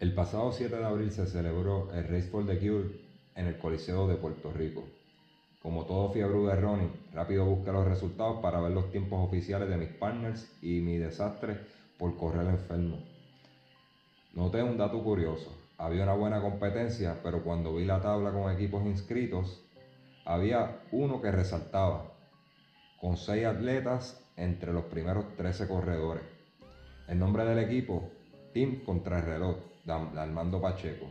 El pasado 7 de abril se celebró el Race for the Cure en el Coliseo de Puerto Rico. Como todo fiebre de Ronnie, rápido busqué los resultados para ver los tiempos oficiales de mis partners y mi desastre por correr enfermo. Noté un dato curioso. Había una buena competencia, pero cuando vi la tabla con equipos inscritos, había uno que resaltaba, con seis atletas entre los primeros 13 corredores. El nombre del equipo, Team Contrarreloj, Armando Pacheco.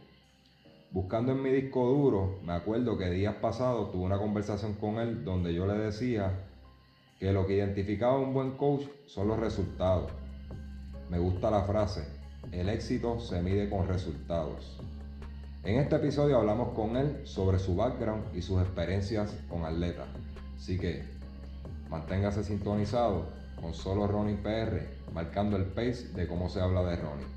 Buscando en mi disco duro, me acuerdo que días pasados tuve una conversación con él donde yo le decía que lo que identificaba un buen coach son los resultados. Me gusta la frase, el éxito se mide con resultados. En este episodio hablamos con él sobre su background y sus experiencias con atletas. Así que manténgase sintonizado con solo Ronnie PR, marcando el pace de cómo se habla de Ronnie.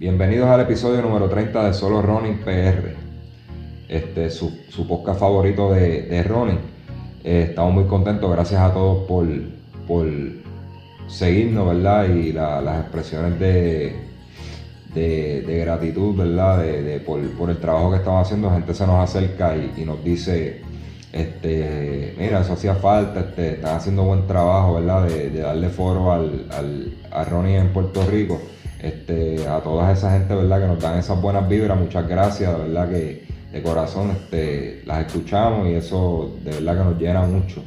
Bienvenidos al episodio número 30 de Solo Running PR, este, su, su podcast favorito de, de running. Eh, estamos muy contentos, gracias a todos por, por seguirnos, ¿verdad? Y las expresiones de, de, gratitud, ¿verdad? De, por, el trabajo que estamos haciendo. gente se nos acerca y, nos dice, este, mira, eso hacía falta, este, están haciendo buen trabajo, ¿verdad? De, darle foro al, al, a Ronnie en Puerto Rico. Este, a toda esa gente, ¿verdad? Que nos dan esas buenas vibras, muchas gracias, de verdad que de corazón este, las escuchamos y eso de verdad que nos llena mucho.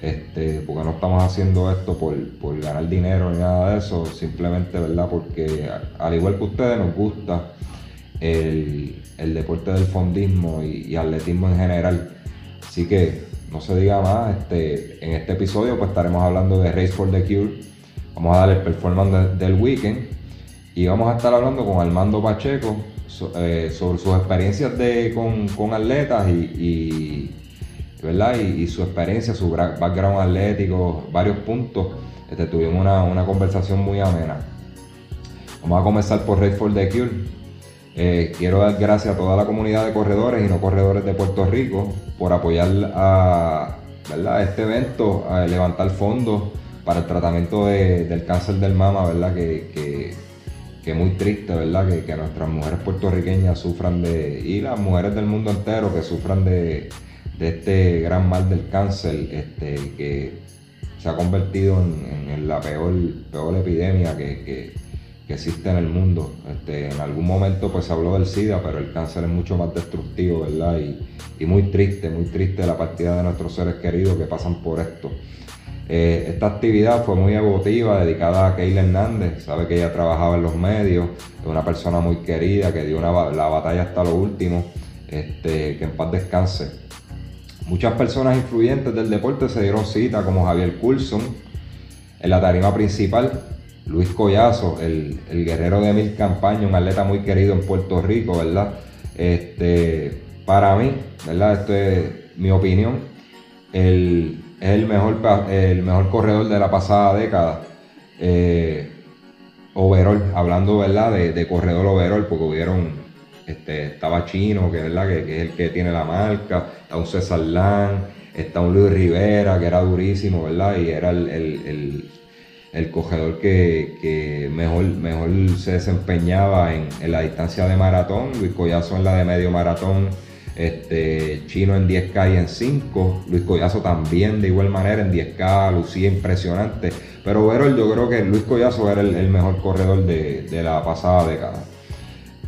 Este, porque no estamos haciendo esto por, ganar dinero ni nada de eso, simplemente, ¿verdad? Porque al igual que ustedes nos gusta el, deporte del fondismo y, atletismo en general. Así que no se diga más, en este episodio pues estaremos hablando de Race for the Cure. Vamos a dar el performance del weekend y vamos a estar hablando con Armando Pacheco eh, sobre sus experiencias de, con, atletas y, ¿verdad? Y, su experiencia, su background atlético, varios puntos. Este, tuvimos una, conversación muy amena. Vamos a comenzar por Race for the Cure. Eh, quiero dar gracias a toda la comunidad de corredores y no corredores de Puerto Rico por apoyar a, este evento, a levantar fondos para el tratamiento del cáncer del mama, ¿verdad? que muy triste, ¿verdad? Que, nuestras mujeres puertorriqueñas sufran de, y las mujeres del mundo entero que sufran de, este gran mal del cáncer, este, que se ha convertido en, la peor, peor epidemia que, existe en el mundo. Este, en algún momento pues se habló del SIDA, pero el cáncer es mucho más destructivo, ¿verdad? Y, y muy triste, muy triste la partida de nuestros seres queridos que pasan por esto. Eh, esta actividad fue muy emotiva, dedicada a Keila Hernández. Sabe que ella trabajaba en los medios, es una persona muy querida que dio la batalla hasta lo último. Este, que en paz descanse. Muchas personas influyentes del deporte se dieron cita, como Javier Coulson, en la tarima principal. Luis Collazo, el, guerrero de mil campañas, un atleta muy querido en Puerto Rico, ¿verdad? Este, para mí, ¿verdad? Esto es mi opinión. El, es el mejor, el mejor corredor de la pasada década. Eh, hablando ¿verdad? De, corredor overall, porque hubieron, este, estaba Chino, que, ¿verdad? Que, es el que tiene la marca, está un César Lang, está un Luis Rivera, que era durísimo, ¿verdad? Y era el, el, corredor que, mejor, mejor se desempeñaba en, en, la distancia de maratón, Luis Collazo en la de medio maratón este, Chino en 10K y en 5, Luis Collazo también de igual manera en 10K, lucía impresionante. Pero Verol, yo creo que Luis Collazo era el, mejor corredor de, la pasada década.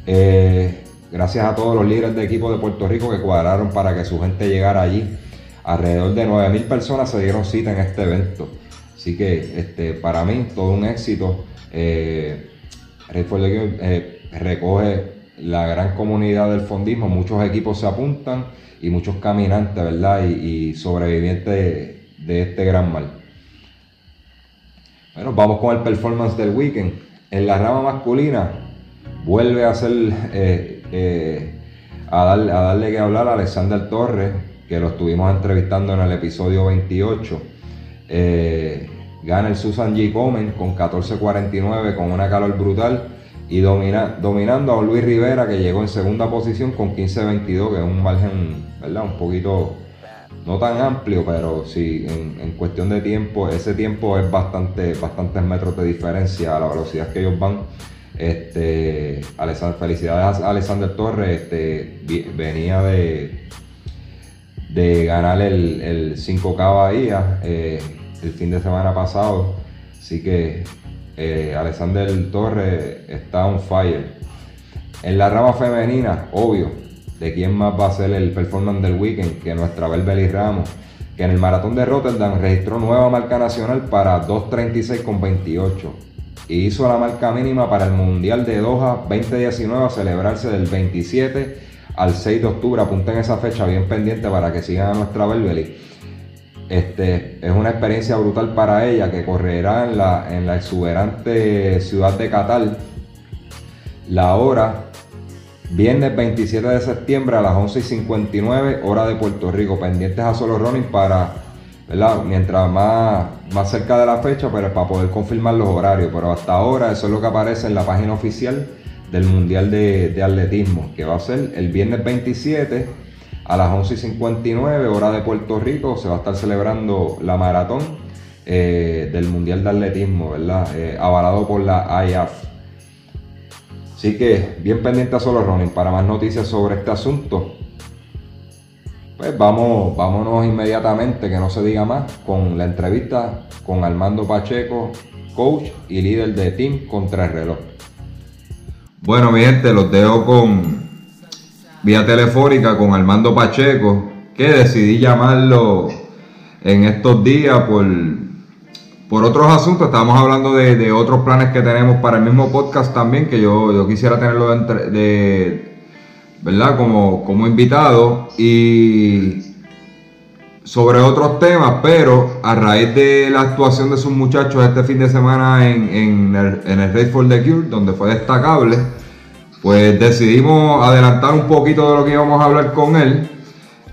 Eh, gracias a todos los líderes de equipo de Puerto Rico que cuadraron para que su gente llegara allí. Alrededor de 9.000 personas se dieron cita en este evento. Así que este, para mí todo un éxito. Eh, eh recoge la gran comunidad del fondismo, muchos equipos se apuntan y muchos caminantes, ¿verdad? Y, sobrevivientes de, este gran mal. Bueno, vamos con el performance del weekend. En la rama masculina, vuelve a hacer a, darle, a darle que hablar a Alexander Torres, que lo estuvimos entrevistando en el episodio 28. gana el Susan G. Comen con 14.49 con una calor brutal y domina, dominando a Luis Rivera que llegó en segunda posición con 15.22 que es un margen ¿verdad? un poquito no tan amplio, pero sí, en, cuestión de tiempo, ese tiempo es bastante, bastantes metros de diferencia a la velocidad que ellos van. Este, felicidades a Alexander Torres, este, venía de, de ganar el, 5K Bahía eh, el fin de semana pasado, así que eh, Alexander Torres está on fire. En la rama femenina, obvio, de quién más va a ser el performance del weekend que nuestra Belbeli Ramos, que en el maratón de Rotterdam registró nueva marca nacional para 2.36.28 y hizo la marca mínima para el Mundial de Doha 2019 a celebrarse del 27 al 6 de octubre. Apunten esa fecha bien pendiente para que sigan a nuestra Belbeli. Este, es una experiencia brutal para ella que correrá en la, en la exuberante ciudad de Qatar. La hora Viernes 27 de septiembre a las 11 y 59, hora de Puerto Rico. Pendientes a solo running para, ¿verdad? Mientras más, más cerca de la fecha, pero para poder confirmar los horarios. Pero hasta ahora eso es lo que aparece en la página oficial del Mundial de, Atletismo, que va a ser el viernes 27 a las 11 y 59, hora de Puerto Rico. Se va a estar celebrando la maratón eh, del Mundial de Atletismo, ¿verdad? Eh, avalado por la IAF. Así que bien pendiente a Solo Running para más noticias sobre este asunto. Pues vamos, vámonos inmediatamente, que no se diga más, con la entrevista con Armando Pacheco, coach y líder de Team contra el reloj. Bueno, mi gente, los dejo con vía telefónica con Armando Pacheco, que decidí llamarlo en estos días por por otros asuntos, estábamos hablando de, otros planes que tenemos para el mismo podcast también, que yo, yo quisiera tenerlo de, ¿verdad? Como, como invitado y sobre otros temas, pero a raíz de la actuación de sus muchachos este fin de semana en, en, el, en el for the Cure, donde fue destacable, pues decidimos adelantar un poquito de lo que íbamos a hablar con él.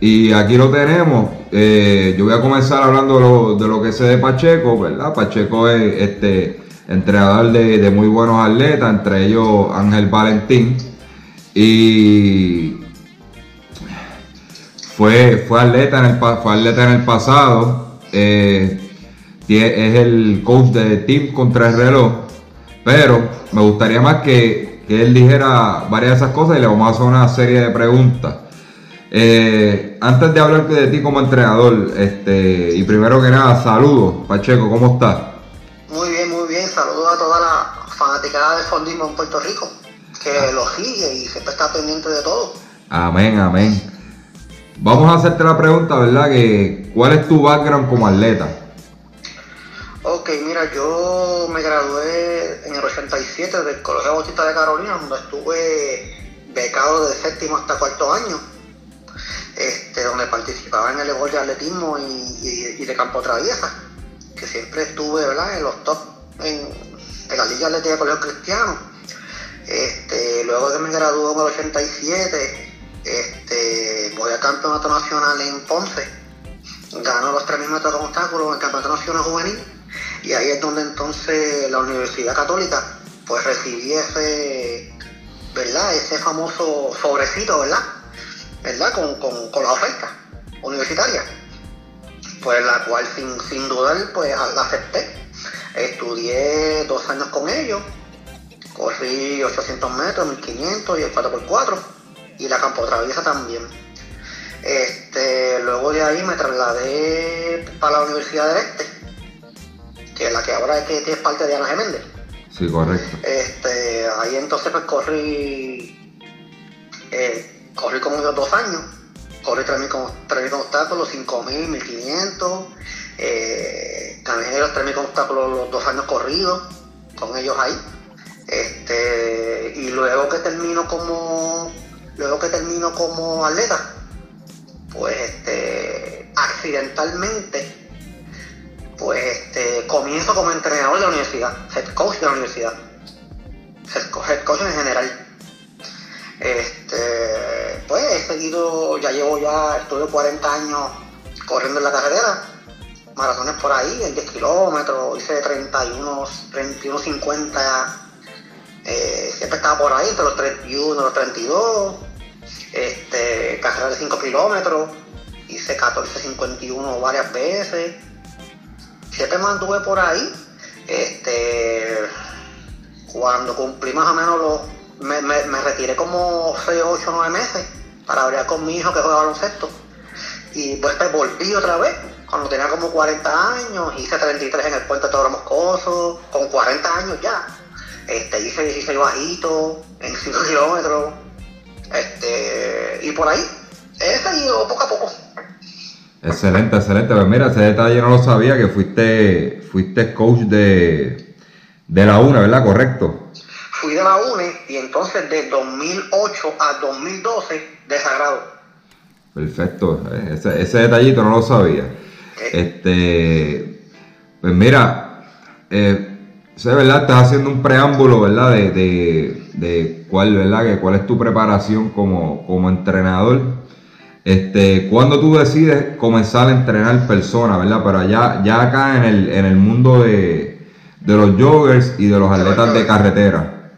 Y aquí lo tenemos. Eh, yo voy a comenzar hablando de lo, que sé de Pacheco, ¿verdad? Pacheco es este entrenador de, muy buenos atletas, entre ellos Ángel Valentín. Y fue, fue, atleta, en el, fue atleta en el pasado. Eh, es el coach de Team contra el reloj. Pero me gustaría más que, que él dijera varias de esas cosas y le vamos a hacer una serie de preguntas. Eh, antes de hablar de ti como entrenador, este, y primero que nada, saludos, Pacheco, ¿cómo estás? Muy bien, muy bien, saludos a toda la fanaticada de fondismo en Puerto Rico, que ah. lo sigue y siempre está pendiente de todo. Amén, amén. Vamos a hacerte la pregunta, ¿verdad? Que, ¿Cuál es tu background como atleta? Ok, mira, yo me gradué en el 87 del Colegio Bautista de Carolina, donde estuve becado de séptimo hasta cuarto año este, donde participaba en el gol de atletismo y, de campo traviesa, que siempre estuve en los top en, la Liga Atlética de Colegio Cristiano. Este, luego de me graduó en el 87, este, voy al campeonato nacional en Ponce, gano los 3.000 metros con obstáculos en el campeonato nacional juvenil y ahí es donde entonces la Universidad Católica pues recibí ese, ¿verdad? ese famoso sobrecito, ¿verdad? ¿verdad? Con, con, la oferta universitaria, pues la cual sin, sin dudar pues la acepté. Estudié dos años con ellos, corrí 800 metros, 1500 y el 4x4 y la campo traviesa también. Este, luego de ahí me trasladé para la Universidad del Este, que la que ahora es, que, es parte de Ana Geméndez. Sí, correcto. Este, ahí entonces pues corrí eh, corrí como ellos dos años, corrí 3.000 con, obstáculos, 5.000, 1.500, eh, también los 3.000 con obstáculos los dos años corridos, con ellos ahí. Este, y luego que termino como luego que termino como atleta, pues este, accidentalmente pues este, comienzo como entrenador de la universidad, head coach de la universidad, head, coach en general. Este, pues he seguido, ya llevo ya, estuve 40 años corriendo en la carretera, maratones por ahí, en 10 kilómetros, hice 31, 31, 50, eh, siempre estaba por ahí, entre los 31, los 32, este, carrera de 5 kilómetros, hice 14, 51 varias veces siempre mantuve por ahí, este, cuando cumplí más o menos los, me, me, me retiré como 6, 8, 9 meses para hablar con mi hijo que juega baloncesto, y pues, pues volví otra vez, cuando tenía como 40 años, hice 33 en el puente de Toro Moscoso, con 40 años ya, este, hice 16 bajitos en 5 kilómetros, este, y por ahí, he seguido poco a poco. Excelente, excelente. Pues mira, ese detalle no lo sabía, que fuiste, fuiste coach de, de la UNE, ¿verdad? Correcto. Fui de la UNE y entonces de 2008 a 2012 de Sagrado. Perfecto, ese, ese detallito no lo sabía. Este, pues mira, eh, ¿verdad? Estás haciendo un preámbulo, ¿verdad? De, de, de cuál, ¿verdad? Que cuál es tu preparación como, como entrenador. Este, cuando tú decides comenzar a entrenar personas, ¿verdad? Pero ya, ya acá en el, en el mundo de, de los joggers y de los atletas de carretera.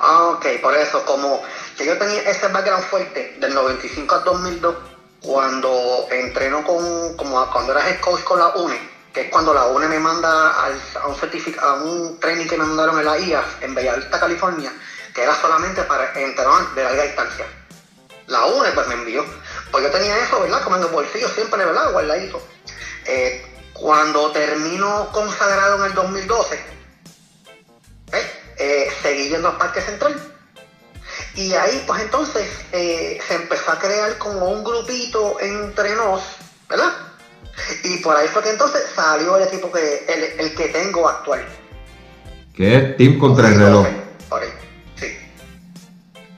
Ah, ok, por eso, como que yo tenía ese background fuerte del 95 al 2002, cuando entreno con, como cuando era head coach con la UNE, que es cuando la UNE me manda al, a, un a un training que me mandaron en la IAF, en Bellavista, California, que era solamente para entrenar de larga distancia. La UNE pues me envió. Pues yo tenía eso, ¿verdad? Como en el bolsillo siempre, ¿verdad? Guardadito. Eh, cuando termino consagrado en el 2012, ¿eh? Eh, seguí yendo al Parque Central. Y ahí, pues entonces, eh, se empezó a crear como un grupito entre nos, ¿verdad? Y por ahí fue que entonces salió el equipo que, el, el que tengo actual. Que es Team contra el reloj. Por ahí, sí.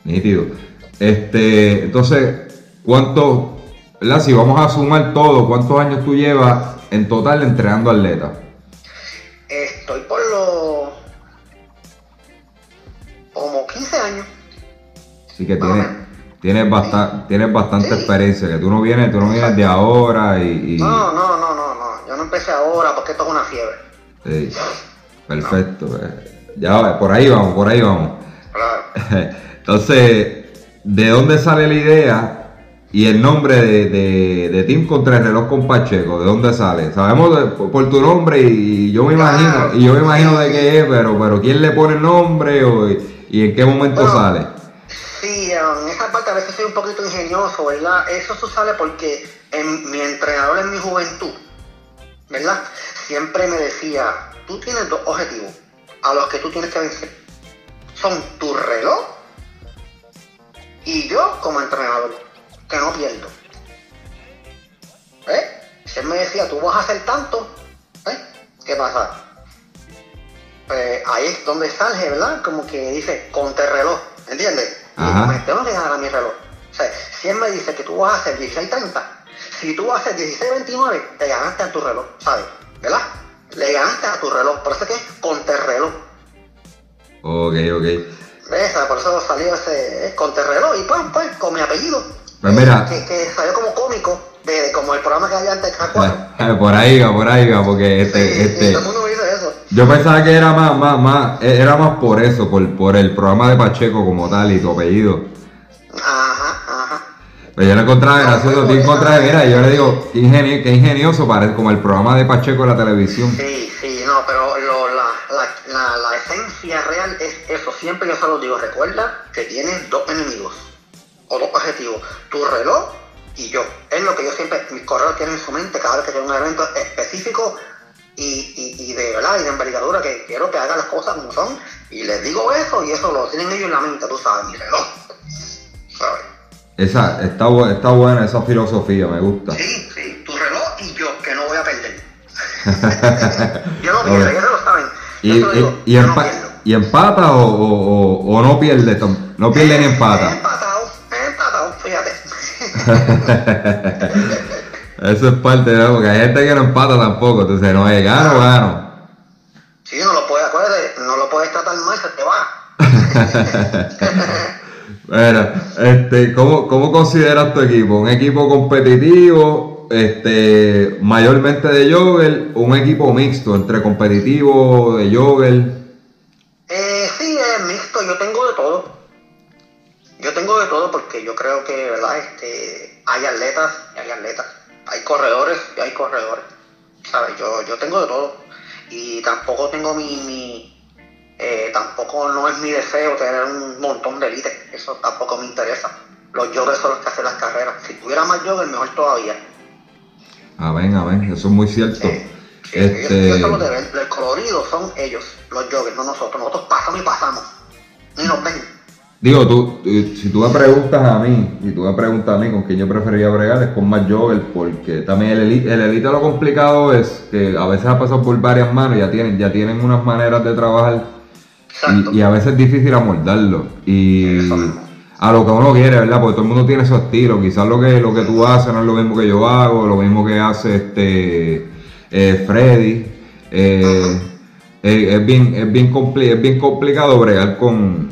Nítido. Este, entonces, ¿cuánto, ¿verdad? Si vamos a sumar todo, ¿cuántos años tú llevas en total entrenando atletas? Estoy por los. como 15 años. Así que tienes, tienes, basta- tienes bastante Sí. experiencia, que tú no vienes, tú no vienes de ahora y... y- No, no, no, no, no. Yo no empecé ahora porque esto es una fiebre. sí. Perfecto. eh. Ya, por ahí vamos, por ahí vamos. Claro. Entonces, ¿de dónde sale la idea y el nombre de, de, de Team contra el reloj con Pacheco? ¿De dónde sale? Sabemos de- por, tu nombre y yo me imagino, Claro. y yo me imagino de qué es, pero, pero ¿quién le pone el nombre o- y en qué momento Bueno, sale? Sí, en esa parte a veces soy un poquito ingenioso, ¿verdad? Eso sale porque en, mi entrenador en mi juventud, ¿verdad? Siempre me decía, tú tienes dos objetivos a los que tú tienes que vencer. Son tu reloj y yo como entrenador, que no pierdo. ¿Ves? Si él me decía, tú vas a hacer tanto, ¿eh? ¿Qué pasa? Pues ahí es donde sale, ¿verdad? Como que dice, contrarreloj, ¿entiendes? Y Ajá. me tengo que ganar a mi reloj. O sea, si él me dice que tú vas a hacer 16.30, si tú vas a hacer 16.29, te ganaste a tu reloj, ¿sabes? ¿Verdad? Le ganaste a tu reloj, por eso es que es contrarreloj. Ok, ok. ¿Ves? Por eso salió ese eh, contrarreloj y pues, pues, con mi apellido. Pues mira. Que, que salió como cómico, de, como el programa que había antes de K4. por ahí va, por ahí va, porque este, Sí, este, todo el mundo me dice eso. yo pensaba que era más, más, más, era más por eso, por, por el programa de Pacheco como tal y tu apellido. Ajá, ajá. Pero yo lo encontraba gracioso, Team bueno. contra mira, yo le digo, qué, ingeni- qué ingenioso parece como el programa de Pacheco de la televisión. Sí, sí, no, pero lo- la, la, la, la esencia real es eso. Siempre yo se lo digo, recuerda que tienes dos enemigos o dos objetivos, tu reloj y yo. Es lo que yo siempre, mis correos tienen en su mente cada vez que tengo un evento específico y, y, y de verdad y de envergadura que quiero que hagan las cosas como son. Y les digo eso y eso lo tienen ellos en la mente, tú sabes, mi reloj. ¿Sabes? Esa, está, está buena esa filosofía, me gusta. Sí, sí, tu reloj y yo, que no voy a perder. yo no pierdo, ellos lo saben. Yo ¿Y, digo, y yo no empa- pierdo. y empata o, o, o- no pierde? No pierde ni empata. Eso es parte de porque hay gente que no empata tampoco. Entonces, no es gano, gano. Sí, no lo puedes, acuérdate, no lo puedes tratar mal, se te va. Bueno, este, ¿cómo, ¿cómo consideras tu equipo? ¿Un equipo competitivo, este, mayormente de jogger, un equipo mixto entre competitivo, de jogger? Eh, sí, es mixto, yo tengo de todo. Yo tengo de todo porque yo creo que, ¿verdad? Este, hay atletas y hay atletas. Hay corredores y hay corredores. ¿Sabes? Yo, yo tengo de todo. Y tampoco tengo mi, mi eh, tampoco no es mi deseo tener un montón de élite. Eso tampoco me interesa. Los joggers son los que hacen las carreras. Si tuviera más joggers, mejor todavía. Amén, amén. Eso es muy cierto. Este- ellos, ellos son los de ver- el colorido son ellos, los joggers, no nosotros. Nosotros pasamos y pasamos. Ni nos ven. Digo, tú, si tú me preguntas a mí, si tú me preguntas a mí con quién yo preferiría bregar es con más jogger, porque también el elite, el elite lo complicado es que a veces ha pasado por varias manos, ya tienen, ya tienen unas maneras de trabajar y, y a veces es difícil amoldarlo. Y a lo que uno quiere, ¿verdad? Porque todo el mundo tiene su estilo. Quizás lo que, lo que tú haces no es lo mismo que yo hago, lo mismo que hace este eh, Freddy. Eh, eh, es, bien, es, bien es bien complicado bregar con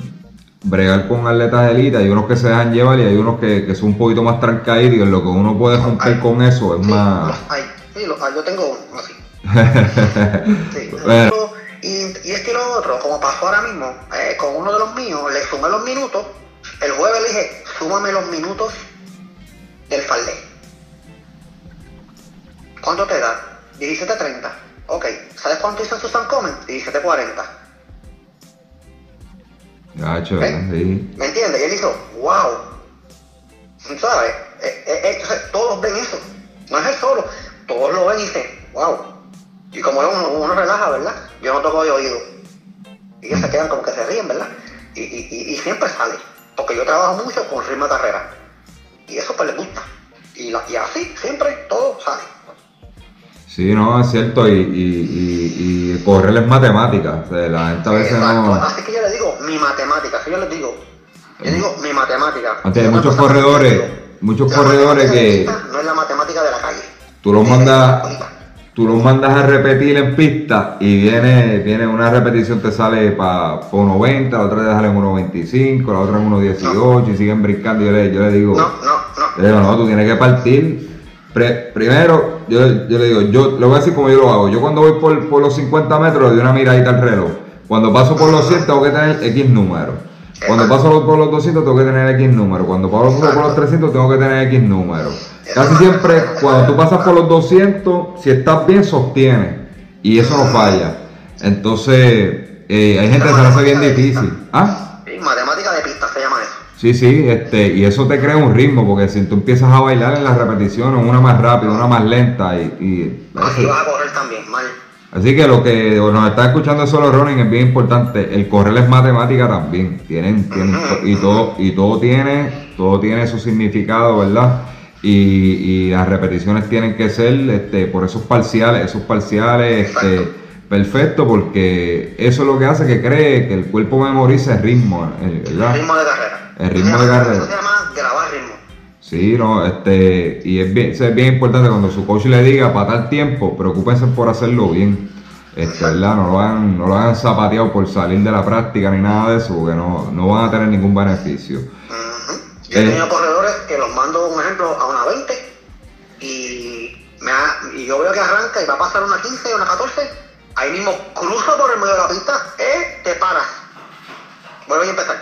bregar con atletas de élite, hay unos que se dejan llevar y hay unos que, que son un poquito más trancaditos y en lo que uno puede romper con eso es Sí, más... hay. Sí, hay. Yo tengo uno así. Sí. Bueno. Y, y es que lo otro, como pasó ahora mismo, eh, con uno de los míos, le sumé los minutos. El jueves le dije, súmame los minutos del Faldé. ¿Cuánto te da? 17.30. Ok. ¿Sabes cuánto hizo en Susan Comen? 17.40. Gacho, ¿Eh? sí. ¿Me entiendes? Y él hizo, wow. ¿Sabes? Eh, eh, eh, entonces, todos ven eso. No es él solo. Todos lo ven y dicen, wow. Y como uno, uno relaja, ¿verdad? Yo no toco de oído. Y ellos se quedan como que se ríen, ¿verdad? Y, y, siempre sale. Porque yo trabajo mucho con ritmo de carrera. Y eso pues les gusta. Y, la- y así, siempre, todo sale. Sí, no, es cierto, y, y, y, y correr es matemática, o sea, la gente a veces Exacto. no... Así que yo les digo, mi matemática. Así yo les digo. Yo digo, mi matemática. Antes hay muchos que corredores, muchos la corredores que- No es la matemática de la calle. Tú los mandas, tú los mandas a repetir en pista y viene, viene una repetición te sale para 1.90, la otra te sale en 1.25, la otra en 1.18 y siguen brincando. Yo le, yo le digo, No, no, no. le digo, no, tú tienes que partir. Primero, yo, yo le digo, yo le voy a decir como yo lo hago. Yo cuando voy por, por los 50 metros le doy una miradita al reloj. Cuando paso por los 100 tengo que tener X número. Cuando paso por los 200 tengo que tener X número. Cuando paso por los 300 tengo que tener X número. Casi siempre, cuando tú pasas por los 200, si estás bien, sostienes. Y eso no falla. Entonces, eh, hay gente que se le hace bien difícil. ¿Ah? Sí, matemática de pista se llama eso. Sí, sí, este, y eso te crea un ritmo, porque si tú empiezas a bailar en las repeticiones, una más rápida, una más lenta, y, y- Así vas a correr también, mal. Así que lo que nos está escuchando solo running es bien importante, el correr es matemática también, tienen, tienen y todo, y todo tiene, todo tiene su significado, ¿verdad? Y, y las repeticiones tienen que ser este, por esos parciales, esos parciales, este, perfecto, porque eso es lo que hace que cree que el cuerpo memorice el ritmo, eh, ¿verdad? Ritmo de carrera. El ritmo de carrera. Eso se llama grabar ritmo. Sí, no, este, y es bien, es bien importante cuando su coach le diga para tal tiempo, preocúpense por hacerlo bien, este, ¿verdad? No lo hagan, no lo hagan zapateado por salir de la práctica ni nada de eso, porque no, no van a tener ningún beneficio. Yo Eh. he tenido corredores que los mando, un ejemplo, a una 20 y, me ha- y yo veo que arranca y va a pasar una 15 o una 14. Ahí mismo cruzo por el medio de la pista, eh, te paras. Vuelve a empezar.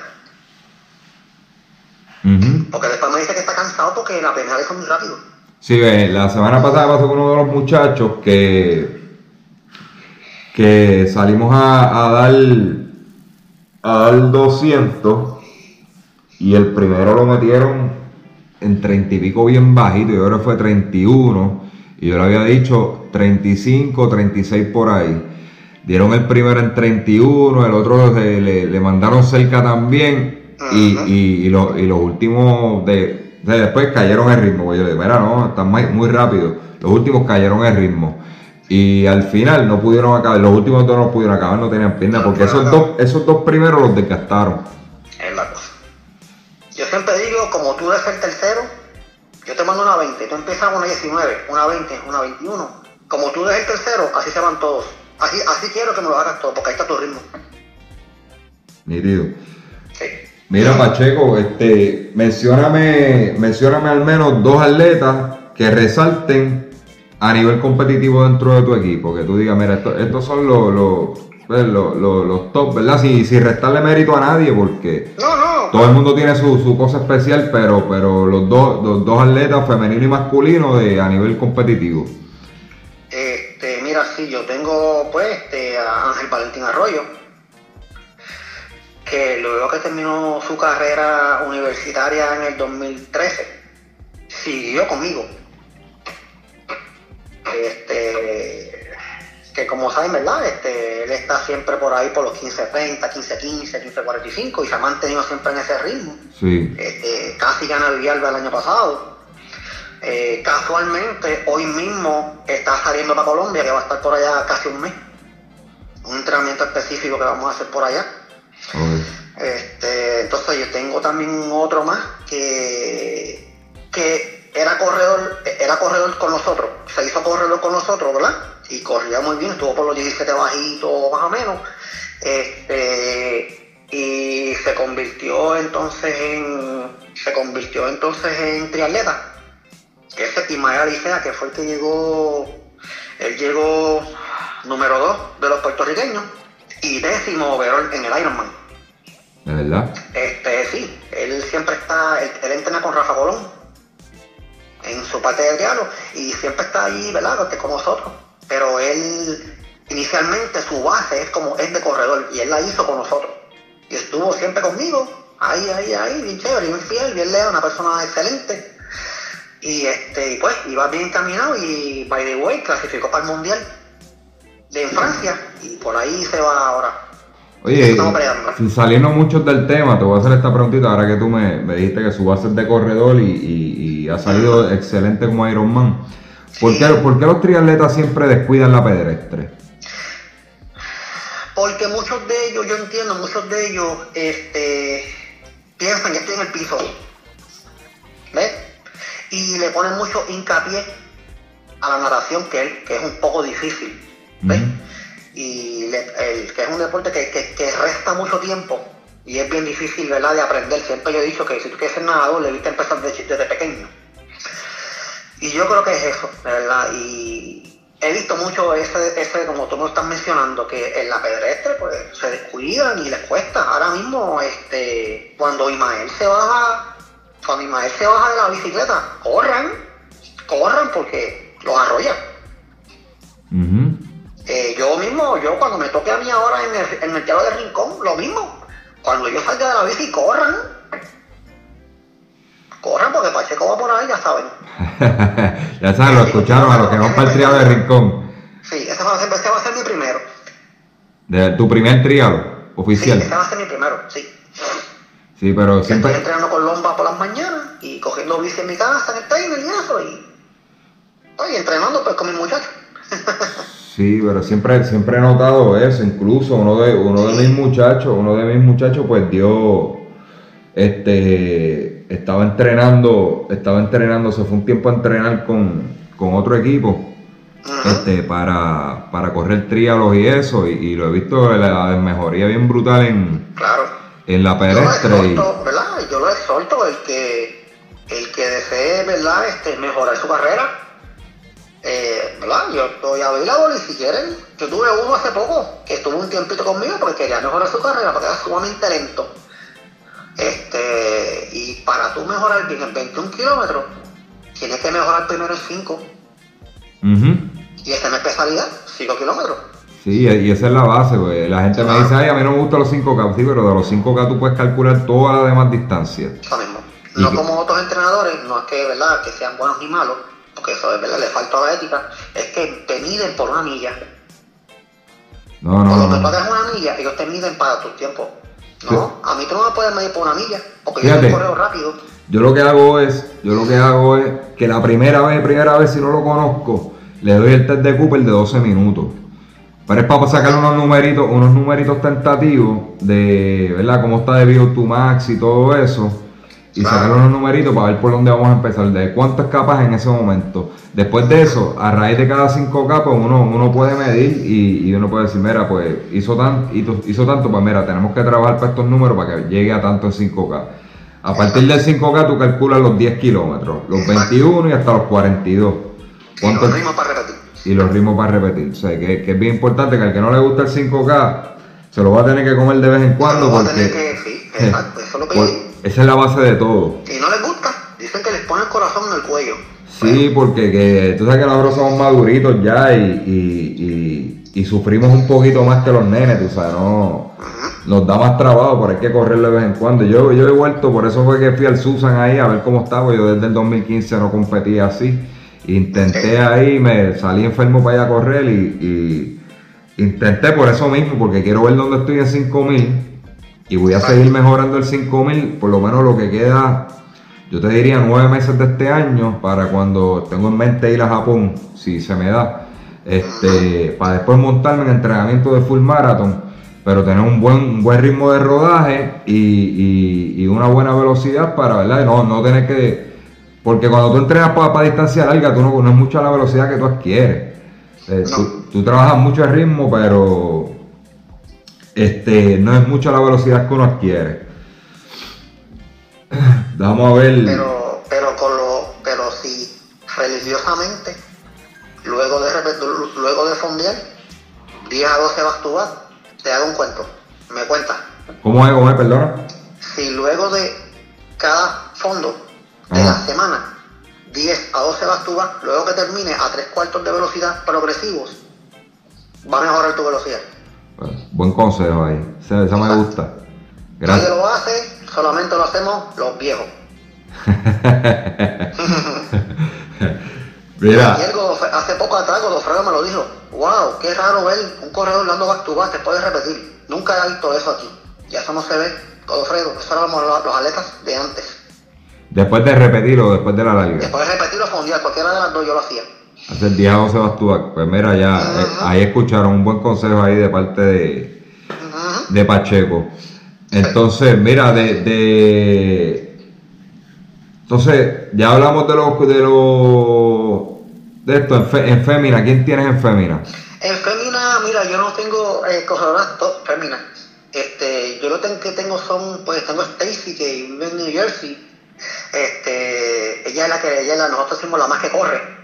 Ujú. Porque después me dice que porque la vez fue muy rápido. Sí, la semana pasada pasó con uno de los muchachos que, que salimos a, a dar a dar 200 y el primero lo metieron en 30 y pico bien bajito, yo creo que fue 31 y yo le había dicho 35, 36 por ahí. Dieron el primero en 31, el otro le, le- le mandaron cerca también y, y, y lo- y los últimos de, de después cayeron el ritmo. porque Yo le dije, mira, no, están muy, muy rápido. Los últimos cayeron el ritmo. Y al final no pudieron acabar, los últimos dos no pudieron acabar, no tenían piernas, No porque esos dos, esos dos primeros los desgastaron. Es la cosa. Yo siempre digo, como tú eres el tercero, yo te mando una 20, tú empiezas una 19, una 20, una 21. Como tú eres el tercero, así se van todos. Así, así quiero que me lo hagas todo, porque ahí está tu ritmo. Nítido. Sí. Mira, Pacheco, este, mencióname, mencióname al menos dos atletas que resalten a nivel competitivo dentro de tu equipo. Que tú digas, mira, estos son los, los, pues, los, los, top, ¿verdad? Sin, sin restarle mérito a nadie, porque todo el mundo tiene su, su, cosa especial, pero, pero los, dos, los dos atletas, femenino y masculino, de, a nivel competitivo. Este, mira, sí, yo tengo pues este, a Ángel Valentín Arroyo que luego que terminó su carrera universitaria en el 2013, siguió conmigo. Este, que como saben, ¿verdad? Este, él está siempre por ahí por los 15.30, 15.15, 15.45 y se ha mantenido siempre en ese ritmo. Sí. Este, casi gana Villalba el año pasado. Eh, casualmente, hoy mismo está saliendo para Colombia, que va a estar por allá casi un mes. Un entrenamiento específico que vamos a hacer por allá. Este, entonces yo tengo también otro más que, que era corredor, era corredor con nosotros, se hizo corredor con nosotros, ¿verdad? Y corría muy bien, estuvo por los 17 bajitos más o menos. Este, y se convirtió entonces en se convirtió entonces en triatleta que es Ismael Alicea que fue el que llegó él llegó número 2 de los puertorriqueños y décimo overall en el Ironman. ¿De verdad? Este, sí, él siempre está, él, entrena con Rafa Colón en su parte de diálogo y siempre está ahí, ¿verdad? Porque con nosotros. Pero él, inicialmente su base es como es de corredor y él la hizo con nosotros. Y estuvo siempre conmigo, ahí, ahí, ahí, bien chévere, bien fiel, bien leo, una persona excelente. Y este, pues iba bien encaminado y by the way clasificó para el mundial de Francia y por ahí se va ahora. Oye, sin salirnos mucho del tema, te voy a hacer esta preguntita ahora que tú me, dijiste que su base es de corredor y, ha salido excelente como Ironman. ¿Por, qué, ¿Por qué los triatletas siempre descuidan la pedestre? Porque muchos de ellos, yo entiendo, muchos de ellos este, piensan que estoy en el piso. ¿Ves? Y le ponen mucho hincapié a la natación, que, que es un poco difícil. ¿Ves? Y el, que es un deporte que, resta mucho tiempo y es bien difícil ¿verdad? de aprender. Siempre yo he dicho que si tú quieres ser nadador, debiste empezar desde, desde pequeño. Y yo creo que es eso, ¿verdad? Y he visto mucho ese, ese, como tú me estás mencionando, que en la pedestre pues se descuidan y les cuesta. Ahora mismo, este, cuando Imael se baja, cuando Imael se baja de la bicicleta, corran, corran porque los arrolla. Eh, yo mismo, yo cuando me toque a mí ahora en el, en el de Rincón, lo mismo. Cuando yo salga de la bici, corran. Corran porque Pacheco va por ahí, ya saben. ya saben, lo escucharon a los que van para el triado de Rincón. Sí, ese va, a ser, ese va a ser mi primero. ¿De tu primer triado oficial? Sí, ese va a ser mi primero, sí. Sí, pero siempre... Estoy entrenando con lomba por las mañanas y cogiendo bici en mi casa, en el trainer y eso, y... Estoy entrenando pues con mis muchachos. Sí, pero siempre, siempre he notado eso, incluso uno de, uno de mis muchachos, uno de mis muchachos pues dio, este, estaba entrenando, estaba entrenando, se fue un tiempo a entrenar con, otro equipo, este, para, para correr trialos y eso, y, lo he visto la mejoría bien brutal en, en la pedestre. Yo lo exhorto, el que, el que desee, ¿verdad? Este, mejorar su carrera, eh, ¿verdad? Yo estoy available y si quieren, yo tuve uno hace poco que estuvo un tiempito conmigo porque quería mejorar su carrera, porque era sumamente lento. Este, y para tú mejorar bien en 21 kilómetros, tienes que mejorar primero en 5. Y esa es mi especialidad, 5 kilómetros. Sí, y esa es la base, güey. La gente me dice, ay, a mí no me gustan los 5K, sí, pero de los 5K tú puedes calcular toda la demás distancia. Eso mismo. No como otros entrenadores, no es que, ¿verdad?, que sean buenos ni malos, porque eso de verdad le falta la ética, es que te miden por una milla. No, no. Cuando tú hagas una milla, ellos te miden para tu tiempo. No, a mí tú no me puedes medir por una milla, porque yo correo rápido. Yo lo que hago es, yo lo que hago es que la primera vez, primera vez si no lo conozco, le doy el test de Cooper de 12 minutos. Pero es para sacar unos numeritos, unos numeritos tentativos de, ¿verdad? Cómo está de VO2 Max y todo eso y sacar unos numeritos para ver por dónde vamos a empezar, de cuánto es capaz en ese momento. Después de eso, a raíz de cada 5K, pues uno, uno puede medir y, y uno puede decir, mira, pues hizo, tan, hizo, tanto, pues mira, tenemos que trabajar para estos números para que llegue a tanto en 5K. A partir del 5K tú calculas los 10 kilómetros, los 21 y hasta los 42. Y los ritmos para repetir. Y los ritmos para repetir. O sea, que, que es bien importante que al que no le gusta el 5K, se lo va a tener que comer de vez en cuando Lo va a porque tener que, sí, exacto, eso es lo que. Esa es la base de todo. Y no les gusta, dicen que les pone el corazón en el cuello. Sí, porque que, tú sabes que nosotros somos maduritos ya y, y, y- y sufrimos un poquito más que los nenes, tú sabes, no, nos da más trabajo, pero hay que correr de vez en cuando. Yo, yo he vuelto, por eso fue que fui al Susan ahí a ver cómo estaba, yo desde el 2015 no competía así, intenté ahí, me salí enfermo para ir a correr y, y intenté por eso mismo, porque quiero ver dónde estoy en 5000 y voy a seguir mejorando el 5000, por lo menos lo que queda yo te diría nueve meses de este año para cuando tengo en mente ir a Japón, si se me da, este, para después montarme en entrenamiento de full marathon, pero tener un buen, un buen ritmo de rodaje y, y- y una buena velocidad para, ¿verdad? No, no tener que, porque cuando tú entrenas para, distancia larga, tú no, no es mucha la velocidad que tú adquieres. Eh, tú, tú trabajas mucho el ritmo, pero este, no es mucha la velocidad que uno adquiere. Vamos a ver. Pero, pero con lo, pero si religiosamente, luego de luego de fondear, 10 a 12 vas tú vas, te hago un cuento, me cuenta. ¿Cómo es? ¿Cómo es? Perdona. Si luego de cada fondo de Ajá. la semana, 10 a 12 vas tú vas, luego que termine a 3 cuartos de velocidad progresivos, va a mejorar tu velocidad. Bueno, buen consejo ahí. Esa, esa me gusta. Nadie Gracias. lo hace, solamente lo hacemos los viejos. Mira, Ayer hace poco atrás Godofredo me lo dijo. Wow, qué raro ver un corredor dando back to back, te puedes repetir. Nunca he visto eso aquí. Ya eso no se ve, Godofredo. Eso eran los, los atletas de antes. después de repetirlo, después de la larga, Después de repetirlo, fondear, cualquiera de las dos yo lo hacía. Hacer 10 a 12 vas tú. Pues mira, ya, eh, ahí escucharon un buen consejo ahí de parte de, de Pacheco. Entonces, mira, de, de- entonces, ya hablamos de los de los de esto en, fe- en ¿quién tienes en fémina? En fémina, mira, yo no tengo eh, corredoras top. Este, yo lo que tengo son, pues tengo Stacy que vive en New Jersey. Este, ella es la que, ella es la, nosotros decimos la más que corre.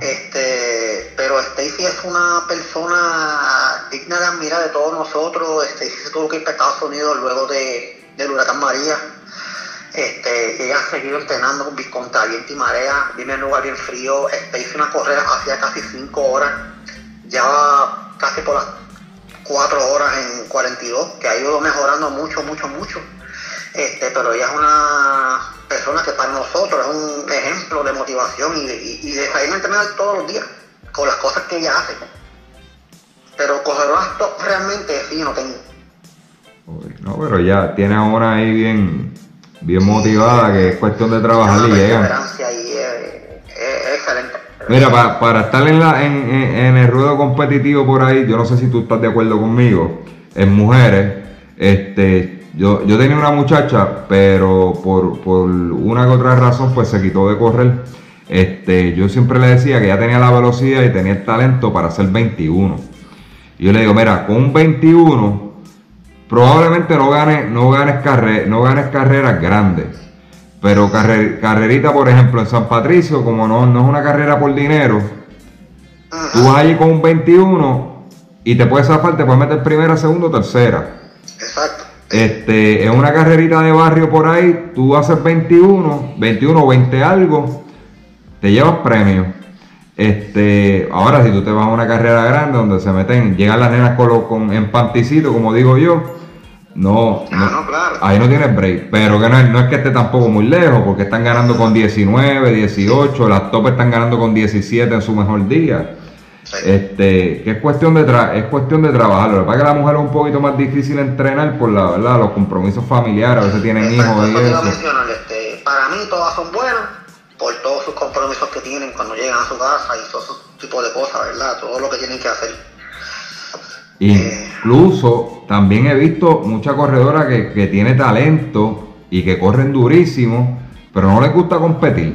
Este, pero Stacy es una persona digna de admirar de todos nosotros. Stacy se tuvo que ir para Estados Unidos luego de, del huracán María. Este, ella ha seguido entrenando con contra viento y marea, vive en un lugar bien frío. Stacy una correa hacía casi 5 horas, ya casi por las 4 horas en 42, que ha ido mejorando mucho, mucho, mucho. Este, pero ella es una persona que para nosotros es un ejemplo de motivación y, y, y de salir a entrenar todos los días con las cosas que ella hace. Pero corredoras top realmente sí no tengo. No, pero ya tiene a una ahí bien, bien motivada, que es cuestión de trabajar y y eh, excelente. Mira, pa- para estar en, la, en, en- en el ruedo competitivo por ahí, yo no sé si tú estás de acuerdo conmigo, en mujeres, este, yo, yo tenía una muchacha, pero por, por una que otra razón, pues se quitó de correr. Este, yo siempre le decía que ella tenía la velocidad y tenía el talento para hacer 21. Y yo le digo, mira, con un 21, probablemente no ganes, no ganes, carre- no ganes carreras grandes. Pero carre- carrerita, por ejemplo, en San Patricio, como no, no es una carrera por dinero, tú vas allí con un 21 y te puedes zafar, te puedes meter primera, segunda o tercera. Exacto. Este, en una carrerita de barrio por ahí, tú haces 21, 21 o 20 algo, te llevas premio. Este, ahora si tú te vas a una carrera grande donde se meten, llegan las nenas con, lo- con en panticito, como digo yo, no, Ah, no, no, claro. ahí no tienes break, pero que no es, no es que esté tampoco muy lejos, porque están ganando con 19, 18, las top están ganando con 17 en su mejor día. Este, que es cuestión de tra- es cuestión de trabajar. Lo que pasa es que la mujer es un poquito más difícil entrenar por la verdad, los compromisos familiares, a veces tienen Exacto, hijos y eso mencionar, este, para mí todas son buenas por todos sus compromisos que tienen cuando llegan a su casa y todo ese tipo de cosas, ¿verdad? Todo lo que tienen que hacer. Incluso también he visto mucha corredora que, que tiene talento, y que corren durísimo, pero no les gusta competir.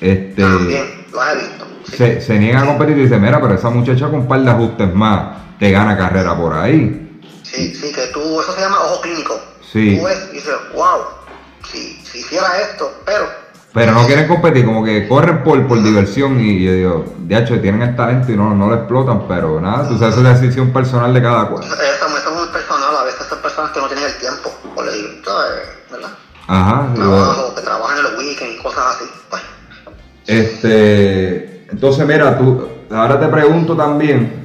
Este, También, lo he visto. Se, se niegan a competir y dicen, mira, pero esa muchacha con un par de ajustes más te gana carrera por ahí. Sí, sí, que tú, eso se llama ojo clínico. Sí. Tú ves y dices, wow, si, si hiciera esto, pero Pero no quieren competir, como que corren por, por diversión y yo digo, de hecho, tienen el talento y no, no lo explotan, pero nada, tú sabes, es decisión personal de cada cual. eso, eso es muy personal. A veces son personas que no tienen el tiempo por el, ¿sabes? ¿verdad? Ajá, digo, Trabajo, que trabajan en los weekends y cosas así. Pues, Este, entonces mira, tú, ahora te pregunto también,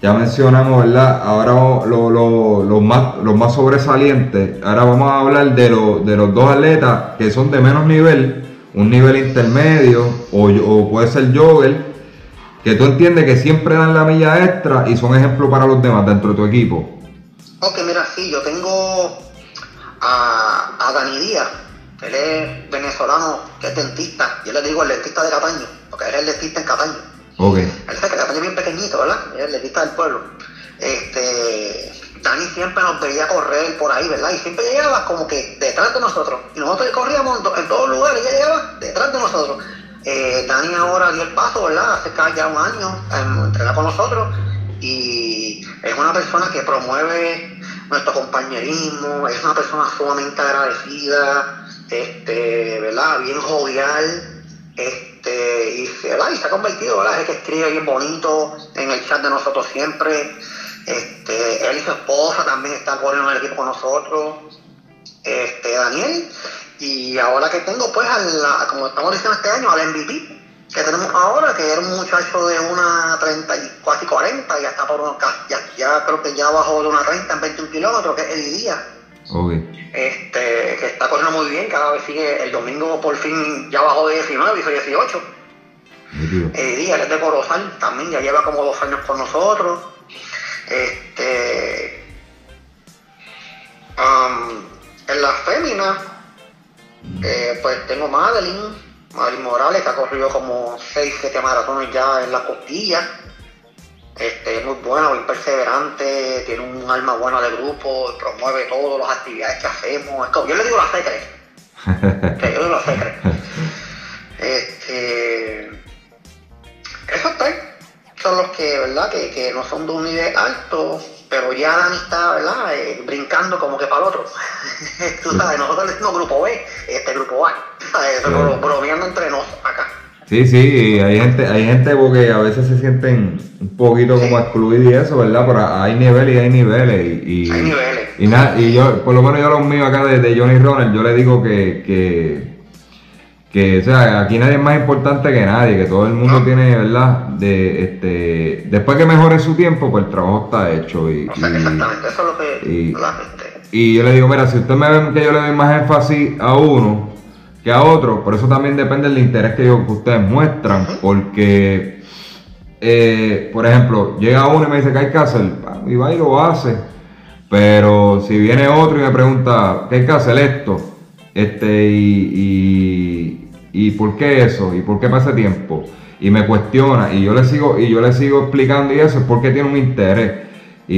ya mencionamos, ¿verdad? Ahora lo- lo- los, más, sobresalientes, ahora vamos a hablar de, lo- de los dos atletas que son de menos nivel, un nivel intermedio o, puede ser jogger, que tú entiendes que siempre dan la milla extra y son ejemplo para los demás dentro de tu equipo. Ok, mira, sí, yo tengo a, a Dani Díaz, él es venezolano, que es dentista, yo le digo el dentista de Cataño, porque es el dentista en Cataño. Ok, Él sabe que Cataño es bien pequeñito, ¿verdad? El dentista del pueblo. Este, Dani siempre nos veía correr por ahí, ¿verdad? Y siempre llegaba como que detrás de nosotros. Y nosotros corríamos en, to- en todos lugares, ella llegaba detrás de nosotros. Eh, Dani ahora dio el paso, ¿verdad? Hace ya un año, em, entrena con nosotros. Y es una persona que promueve nuestro compañerismo, es una persona sumamente agradecida, este, ¿verdad? Bien jovial, este, y, y se ha convertido, ¿verdad? Es que escribe bien bonito en el chat de nosotros siempre. Este, él y su esposa también están corriendo en el equipo con nosotros. Este, Daniel. Y ahora que tengo, pues, a- como estamos diciendo este año, al MVP que tenemos ahora, que era un muchacho de una 30 y casi 40, ya está por unos, ya, ya creo que ya bajó de una 30 en 21 kilómetros, que es Eli Díaz este, que está corriendo muy bien, cada vez sigue, el domingo por fin ya bajó de 19, hizo 18. nítido. El día que es de Corozal también ya lleva como dos años con nosotros. Este, en la fémina, eh, pues tengo Madeline, Madeline Morales, que ha corrido como 6, 7 maratones ya en la costilla. Este, es muy buena, muy perseverante, tiene un alma buena de grupo, promueve todas las actividades que hacemos. Es como- yo le digo la secret. que yo le digo la secret. Este, esos tres son los que, ¿verdad? Que, que no son de un nivel alto, pero ya Dani está, ¿verdad? Eh, brincando como que para el otro. Tú sabes, nosotros le decimos grupo B, este grupo A. Bro- bromeando entre nos acá. Sí, sí, hay gente, hay gente porque a veces se sienten un poquito como excluidos y eso, ¿verdad? Pero hay niveles y hay niveles. Y, y, Hay niveles. Y, nada, y yo, por lo menos yo los míos acá de, de Johnny Runner, yo le digo que, que, que, o sea, aquí nadie es más importante que nadie, que todo el mundo No. tiene, ¿verdad? De, este, después que mejore su tiempo, pues el trabajo está hecho. Y, O sea, y- exactamente, eso es lo que, y yo le digo, mira, si usted me ven que yo le doy más énfasis a uno que a otro, por eso también depende del interés que, yo- que ustedes muestran, porque, eh, por ejemplo, llega uno y me dice que hay que hacer, y va y lo hace, pero si viene otro y me pregunta, ¿qué hay que hacer esto? Este, y, y, y por qué eso, y por qué pasa tiempo, y me cuestiona, y yo le sigo, y yo le sigo explicando y eso es porque tiene un interés. Y,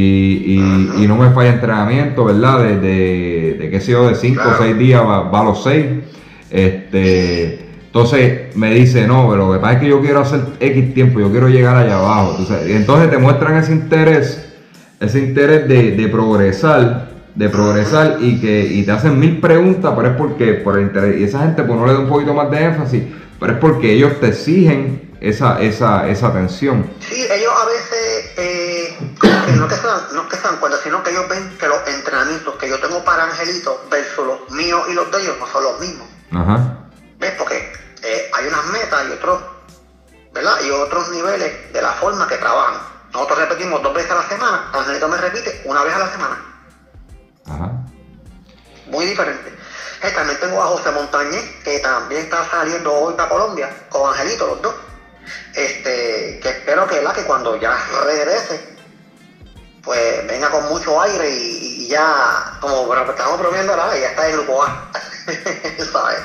y, y no me falla entrenamiento, ¿verdad? De, de, de qué sé yo, de 5 o Claro. 6 días va, va a los 6. Este, entonces me dice, no, pero lo que pasa es que yo quiero hacer X tiempo, yo quiero llegar allá abajo. Entonces, entonces te muestran ese interés, ese interés de, de progresar, de progresar y que y te hacen mil preguntas, pero es porque por el interés. Y esa gente pues no le da un poquito más de énfasis, pero es porque ellos te exigen esa, esa, esa atención. Sí, ellos a veces, eh, que no, que se dan, no que se dan cuenta, sino que ellos ven que los entrenamientos que yo tengo para Angelito versus los míos y los de ellos no son los mismos. Ajá. ¿Ves? Porque eh, hay unas metas y otros, ¿verdad? Y otros niveles de la forma que trabajan. Nosotros repetimos dos veces a la semana, Angelito me repite una vez a la semana. Ajá. Muy diferente. Eh, también tengo a José Montañez, que también está saliendo hoy para Colombia, con Angelito, los dos. Este, que espero que, la que cuando ya regrese, pues venga con mucho aire y, y ya, como estamos bromeando, ¿verdad? ya está en el grupo A. ¿Sabes?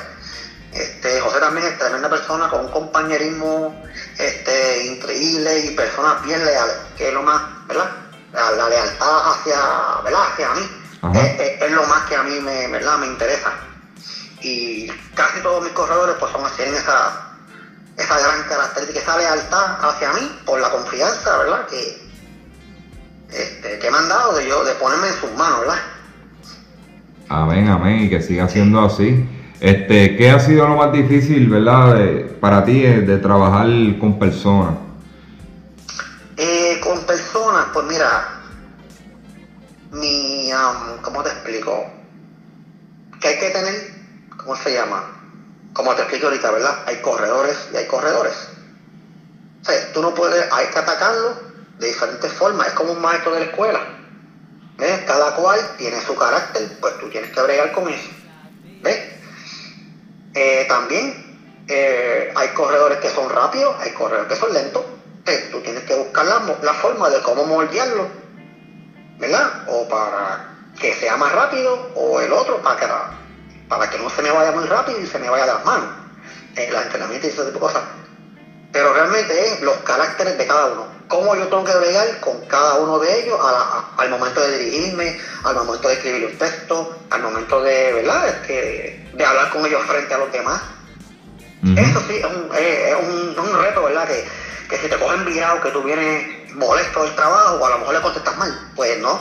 Este, José también es tremenda persona con un compañerismo este, increíble y personas bien leales, que es lo más, ¿verdad? La, la lealtad hacia, ¿verdad? hacia mí es, lo más que a mí me, ¿verdad? me interesa. Y casi todos mis corredores pues son tienen esa, esa gran característica, esa lealtad hacia mí por la confianza, ¿verdad? Que, este, que me han dado de yo, de ponerme en sus manos, ¿verdad? Amén, amén, y que siga siendo así. Este, ¿qué ha sido lo más difícil, verdad, para ti de, trabajar con personas? Eh, con personas, pues mira, mi, ¿cómo te explico? Que hay que tener, ¿cómo se llama? Como te explico ahorita, ¿verdad? Hay corredores y hay corredores. O sea, tú no puedes, hay que atacarlo de diferentes formas, es como un maestro de la escuela. ¿Ves? Cada cual tiene su carácter, pues tú tienes que bregar con eso. ¿Ves? Eh, también eh, hay corredores que son rápidos, hay corredores que son lentos. tú tienes que buscar la, la, forma de cómo moldearlo, ¿verdad? O para que sea más rápido, o el otro para que, para que no se me vaya muy rápido y se me vaya de las manos. El entrenamiento y ese tipo de cosas. Pero realmente es los caracteres de cada uno. Cómo yo tengo que bregar con cada uno de ellos al momento de dirigirme, al momento de escribir un texto, al momento de, ¿verdad? de hablar con ellos frente a los demás. Eso sí, es un, un, reto, ¿verdad? Que, que si te cogen virado, que tú vienes molesto del trabajo o a lo mejor le contestas mal, pues no.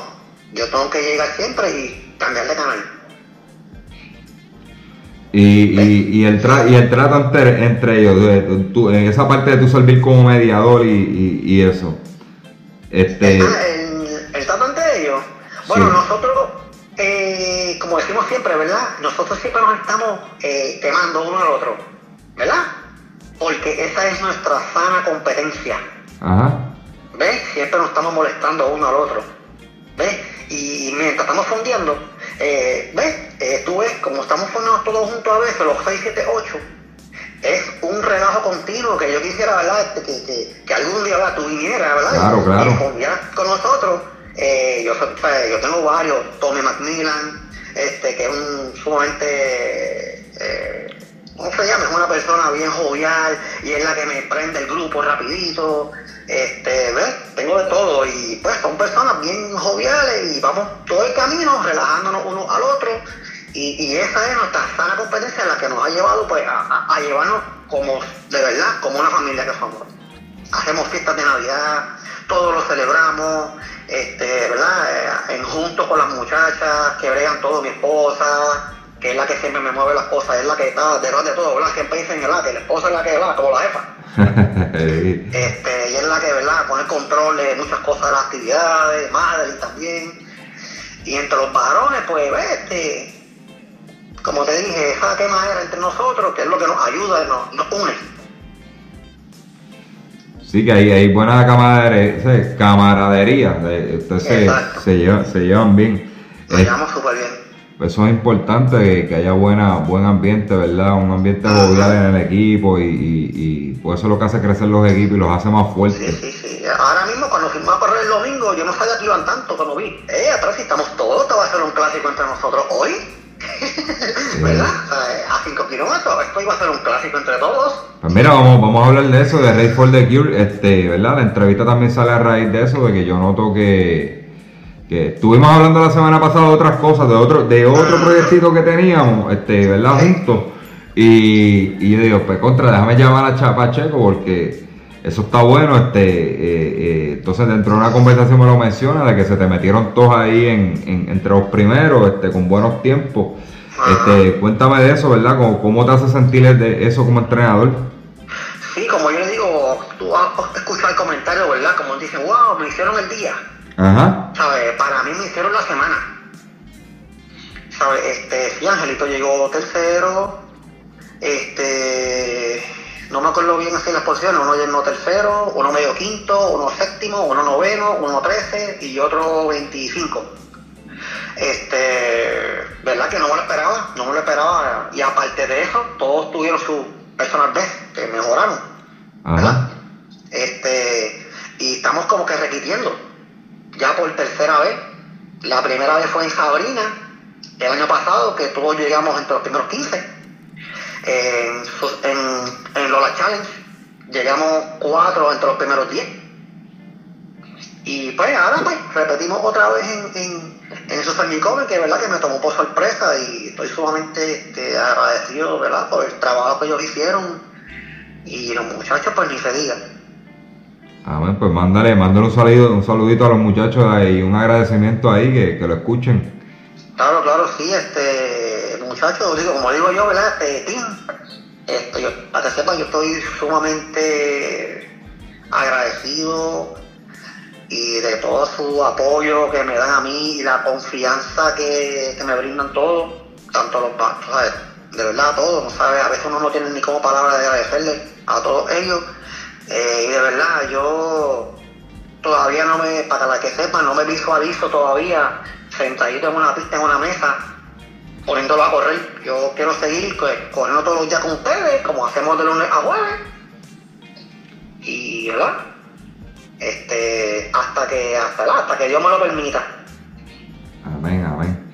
Yo tengo que llegar siempre y cambiar de canal. Y, y, y, el tra y el trato entre, entre ellos, en esa parte de tu servir como mediador y, y eso. Este... El, el, trato entre ellos. Bueno, nosotros, eh, como decimos siempre, ¿verdad? Nosotros siempre nos estamos eh, quemando uno al otro, ¿verdad? Porque esa es nuestra sana competencia. Ajá. ¿Ves? Siempre nos estamos molestando uno al otro. ¿Ves? Y mientras estamos fondeando, eh, ¿ves? Eh, tú ves, como estamos formados todos juntos a veces, los 6, 7, 8, es un relajo continuo que yo quisiera, ¿verdad? Que, que, que algún día ¿verdad? tú vinieras, ¿verdad? Claro, claro. Y con nosotros. Eh, yo, yo tengo varios, Tommy Macmillan, este, que es un sumamente, eh, ¿cómo se llama? Es una persona bien jovial y es la que me prende el grupo rapidito. Este, ¿ves? Tengo de todo y pues son personas bien joviales y vamos todo el camino relajándonos uno al otro y, esa es nuestra sana competencia la que nos ha llevado pues a, llevarnos como de verdad, como una familia que somos. Hacemos fiestas de Navidad, todos lo celebramos, este, ¿verdad? Eh, en junto con las muchachas que bregan todo, mi esposa, que es la que siempre me mueve las cosas, es la que está detrás de todo, ¿verdad? Siempre dicen que la esposa es la que va, como la jefa. este, y es la que, ¿verdad? Pone control de muchas cosas de las actividades, madre también. Y entre los varones, pues, este, como te dije, esa quemadera entre nosotros, que es lo que nos ayuda, nos, nos une. Sí, que hay, hay buena camaradería, camaradería ustedes se, llevan, se llevan bien. Se llevamos súper bien. Eso es importante, que, haya buena, buen ambiente, ¿verdad? Un ambiente jovial en el equipo y, y, y por eso es lo que hace crecer los equipos y los hace más fuertes. Sí, sí, sí. Ahora mismo cuando fuimos a correr el domingo, yo no sabía que iban tanto cuando vi. Eh, atrás si estamos todos, te va a hacer un clásico entre nosotros hoy. ¿Verdad? a 5 kilómetros, esto iba a ser un clásico entre todos. Pues mira, vamos, vamos a hablar de eso, de Race for the Cure, este, ¿verdad? La entrevista también sale a raíz de eso, de que yo noto que que estuvimos hablando la semana pasada de otras cosas, de otro, de otro proyectito que teníamos, este, ¿verdad? Juntos. Y, y yo digo, pues contra, déjame llamar a Chapa Checo porque eso está bueno. Este, eh, eh, entonces dentro de una conversación me lo menciona de que se te metieron todos ahí en, entre los primeros, este, con buenos tiempos. Este, cuéntame de eso, ¿verdad? ¿Cómo, cómo te hace sentir de eso como entrenador? Sí, como yo le digo, tú has escuchado el comentario, ¿verdad? Como dicen, wow, me hicieron el día. Ajá. ¿Sabes? Para mí me hicieron la semana. ¿Sabes? Este, sí, Angelito llegó tercero. Este, no me acuerdo bien así las posiciones. Uno llegó tercero, uno medio quinto, uno séptimo, uno noveno, uno trece y otro veinticinco. Este, ¿verdad? Que no me lo esperaba, no me lo esperaba. Y aparte de eso, todos tuvieron su personal best, que mejoraron. ¿Verdad? Este, y estamos como que repitiendo ya por tercera vez. La primera vez fue en Sabrina, el año pasado, que todos llegamos entre los primeros 15. En, en, Lola Challenge llegamos cuatro entre los primeros 10. Y pues ahora pues repetimos otra vez en, en, en esos Famicom, que verdad que me tomó por sorpresa y estoy sumamente este, agradecido, ¿verdad? Por el trabajo que ellos hicieron y los muchachos pues ni se digan. Amén, pues mándale, mándale un saludo, un saludito a los muchachos y un agradecimiento ahí que, que lo escuchen. Claro, claro, sí, este muchachos, como digo yo, ¿verdad? Este este, para que sepan, yo estoy sumamente agradecido y de todo su apoyo que me dan a mí y la confianza que, que me brindan todos, tanto los bancos, de verdad a todos, ¿no sabes? A veces uno no tiene ni como palabra de agradecerle a todos ellos. Eh, y de verdad, yo todavía no me, para la que sepan, no me visualizo todavía sentadito en una pista, en una mesa, poniéndolo a correr. Yo quiero seguir pues, corriendo todos los días con ustedes, como hacemos de lunes a jueves. Y, ¿verdad? Este, hasta que, hasta, hasta que Dios me lo permita. Amén, amén.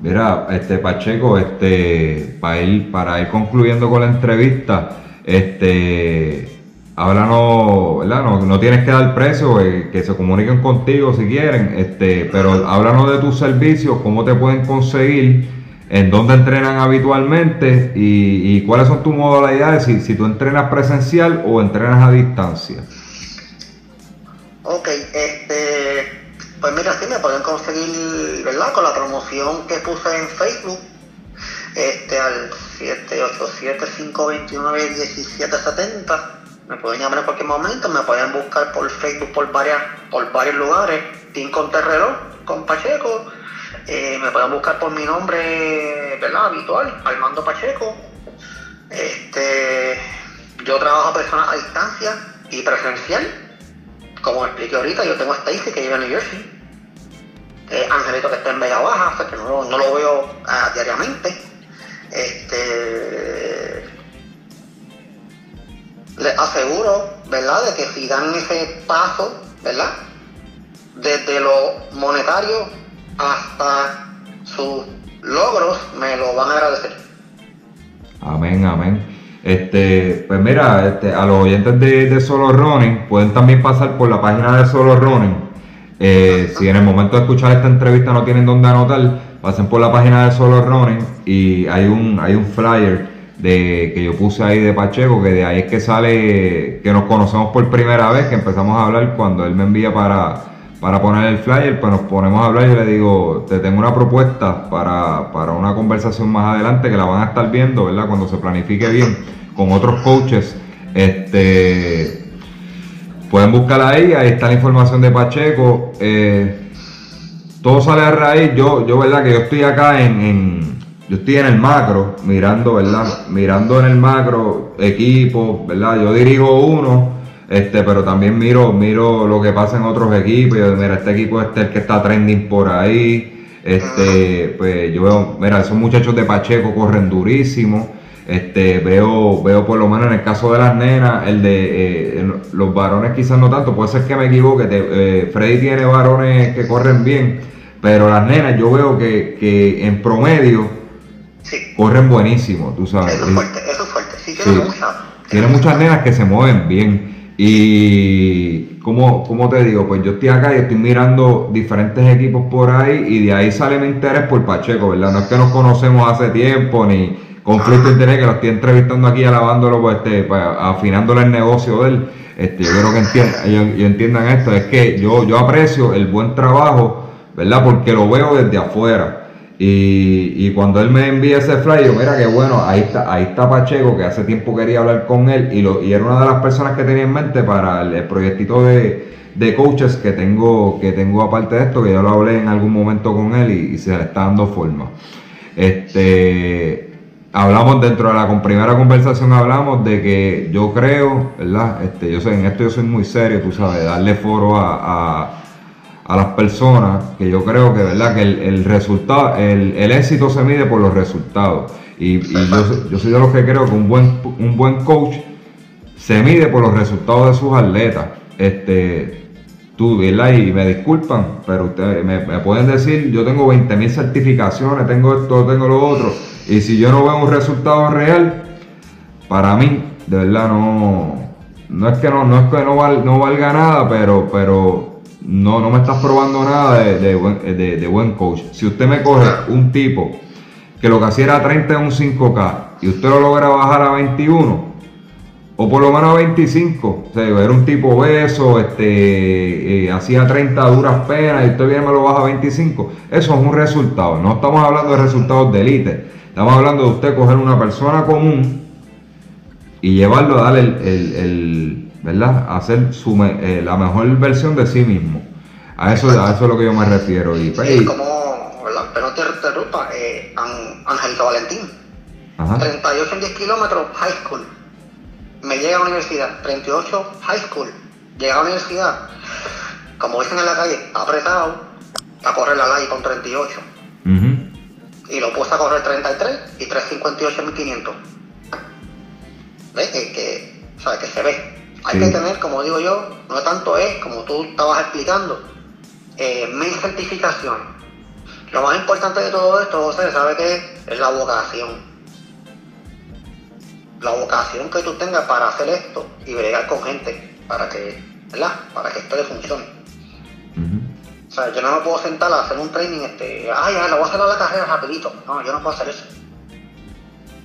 Mira, este Pacheco, este, para ir, para ir concluyendo con la entrevista, este, háblanos, ¿verdad? No, tienes que dar precio, eh, que se comuniquen contigo si quieren, este, pero háblanos de tus servicios, cómo te pueden conseguir, en dónde entrenan habitualmente y, y cuáles son tus modalidades, si, si tú entrenas presencial o entrenas a distancia. Ok, este, pues mira, sí me pueden conseguir, ¿verdad? Con la promoción que puse en Facebook, este al 787-529-1770. Me pueden llamar en cualquier momento, me pueden buscar por Facebook por varias, por varios lugares, Team Conterrero con Pacheco, eh, me pueden buscar por mi nombre, ¿verdad? Habitual, Armando Pacheco. Este, yo trabajo a personas a distancia y presencial. Como expliqué ahorita, yo tengo a Stacy que vive en New Jersey. Eh, Angelito que está en Vega Baja, o sea que no, no lo veo ah, diariamente. Este, les aseguro, ¿verdad?, de que si dan ese paso, ¿verdad?, desde lo monetario hasta sus logros, me lo van a agradecer. Amén, amén. Este, pues mira, este, a los oyentes de, de Solo Running pueden también pasar por la página de Solo Running. Eh, si en el momento de escuchar esta entrevista no tienen dónde anotar, pasen por la página de Solo Running y hay un, hay un flyer de, que yo puse ahí de Pacheco, que de ahí es que sale, que nos conocemos por primera vez, que empezamos a hablar cuando él me envía para, para poner el flyer, pues nos ponemos a hablar y le digo, te tengo una propuesta para, para una conversación más adelante que la van a estar viendo, ¿verdad? Cuando se planifique bien con otros coaches. Este, pueden buscarla ahí, ahí está la información de Pacheco. Eh, todo sale a raíz, yo, yo verdad que yo estoy acá en, en, yo estoy en el macro, mirando, ¿verdad? Mirando en el macro equipo, ¿verdad? Yo dirijo uno, este, pero también miro, miro lo que pasa en otros equipos. Mira, este equipo este es el que está trending por ahí. Este, pues yo veo, mira, esos muchachos de Pacheco corren durísimo. Este, veo, veo por lo menos en el caso de las nenas, el de eh, los varones quizás no tanto, puede ser que me equivoque, eh, Freddy tiene varones que corren bien, pero las nenas yo veo que, que en promedio Sí, corren buenísimo, tú sabes. eso es fuerte, eso es fuerte. Sí, tiene Sí. mucha. Tiene muchas nenas que se mueven bien. Y como, como te digo, pues yo estoy acá y estoy mirando diferentes equipos por ahí y de ahí sale mi interés por Pacheco, ¿verdad? No es que nos conocemos hace tiempo ni conflicto de interés, que lo estoy entrevistando aquí, alabándolo, pues, este, pues, afinándole el negocio de él. Este, yo creo que entiendan, entiendan esto, es que yo, yo aprecio el buen trabajo, ¿verdad? Porque lo veo desde afuera. Y, cuando él me envía ese flyer, yo, mira que bueno, ahí está, ahí está Pacheco, que hace tiempo quería hablar con él y, lo, y era una de las personas que tenía en mente para el, proyectito de, de coaches que tengo, que tengo aparte de esto, que yo lo hablé en algún momento con él y, se le está dando forma. Este, hablamos dentro de la con- primera conversación, hablamos de que yo creo, ¿verdad? Este, yo sé, en esto yo soy muy serio, tú sabes, darle foro a- a las personas, que yo creo que, ¿verdad? Que el, el resultado, el, el éxito se mide por los resultados. Y, yo, yo soy de los que creo que un buen, un buen coach se mide por los resultados de sus atletas. Este, tú, ¿verdad? Y me disculpan, pero ustedes me, me pueden decir, yo tengo 20.000 certificaciones, tengo esto, tengo lo otro, y si yo no veo un resultado real, para mí, de verdad, no, no es que no, no es que no, val- no valga nada, pero, pero no, no me estás probando nada de, de buen, coach. Si usted me coge un tipo que lo que hacía era 30 en un 5K y usted lo logra bajar a 21, o por lo menos a 25, o sea, era un tipo obeso, este, eh, hacía 30 duras penas y usted viene y me lo baja a 25, eso es un resultado. No estamos hablando de resultados de élite, estamos hablando de usted coger una persona común y llevarlo a darle el- ¿verdad? Hacer su eh, la mejor versión de sí mismo. A eso, a eso es lo que yo me refiero. Y, pues, Sí, como, ¿verdad? pero te interrumpa, eh, Valentín, ajá, 38 en 10 kilómetros, high school. Me llega a la universidad, 38 high school. Llega a la universidad, como dicen en la calle, apretado, a correr la LAI con 38. ujú, Y lo puse a correr 33 y 358 en 1500. ¿Ves? Que, que, o sea, que se ve. Hay Sí. que tener, como digo yo, no tanto es, como tú estabas explicando, eh, mil certificaciones. Lo más importante de todo esto, José, ¿sabe qué es? La vocación. La vocación que tú tengas para hacer esto y bregar con gente, para que, ¿verdad? Para que esto le funcione. O sea, yo no me puedo sentar a hacer un training, este, ay, ay, lo voy a hacer a la carrera rapidito. No, yo no puedo hacer eso.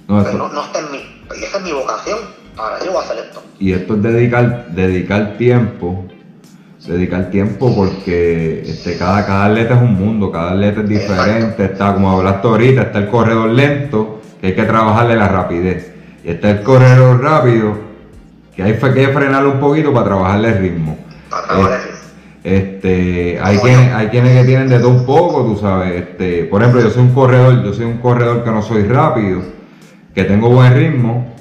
No, eso- no, no está en mí. Y esa es mi vocación. Ahora yo voy a hacer esto. Y esto es dedicar, dedicar tiempo, dedicar tiempo porque este, cada, cada atleta es un mundo, cada atleta es diferente, está como hablaste ahorita, está el corredor lento, que hay que trabajarle la rapidez, y está el corredor rápido, que hay que frenarlo un poquito para trabajarle el ritmo. Para trabajar eso. Este, hay quienes, hay quienes que tienen de todo un poco, tú sabes. Este, por ejemplo, yo soy un corredor, yo soy un corredor que no soy rápido, que tengo buen ritmo,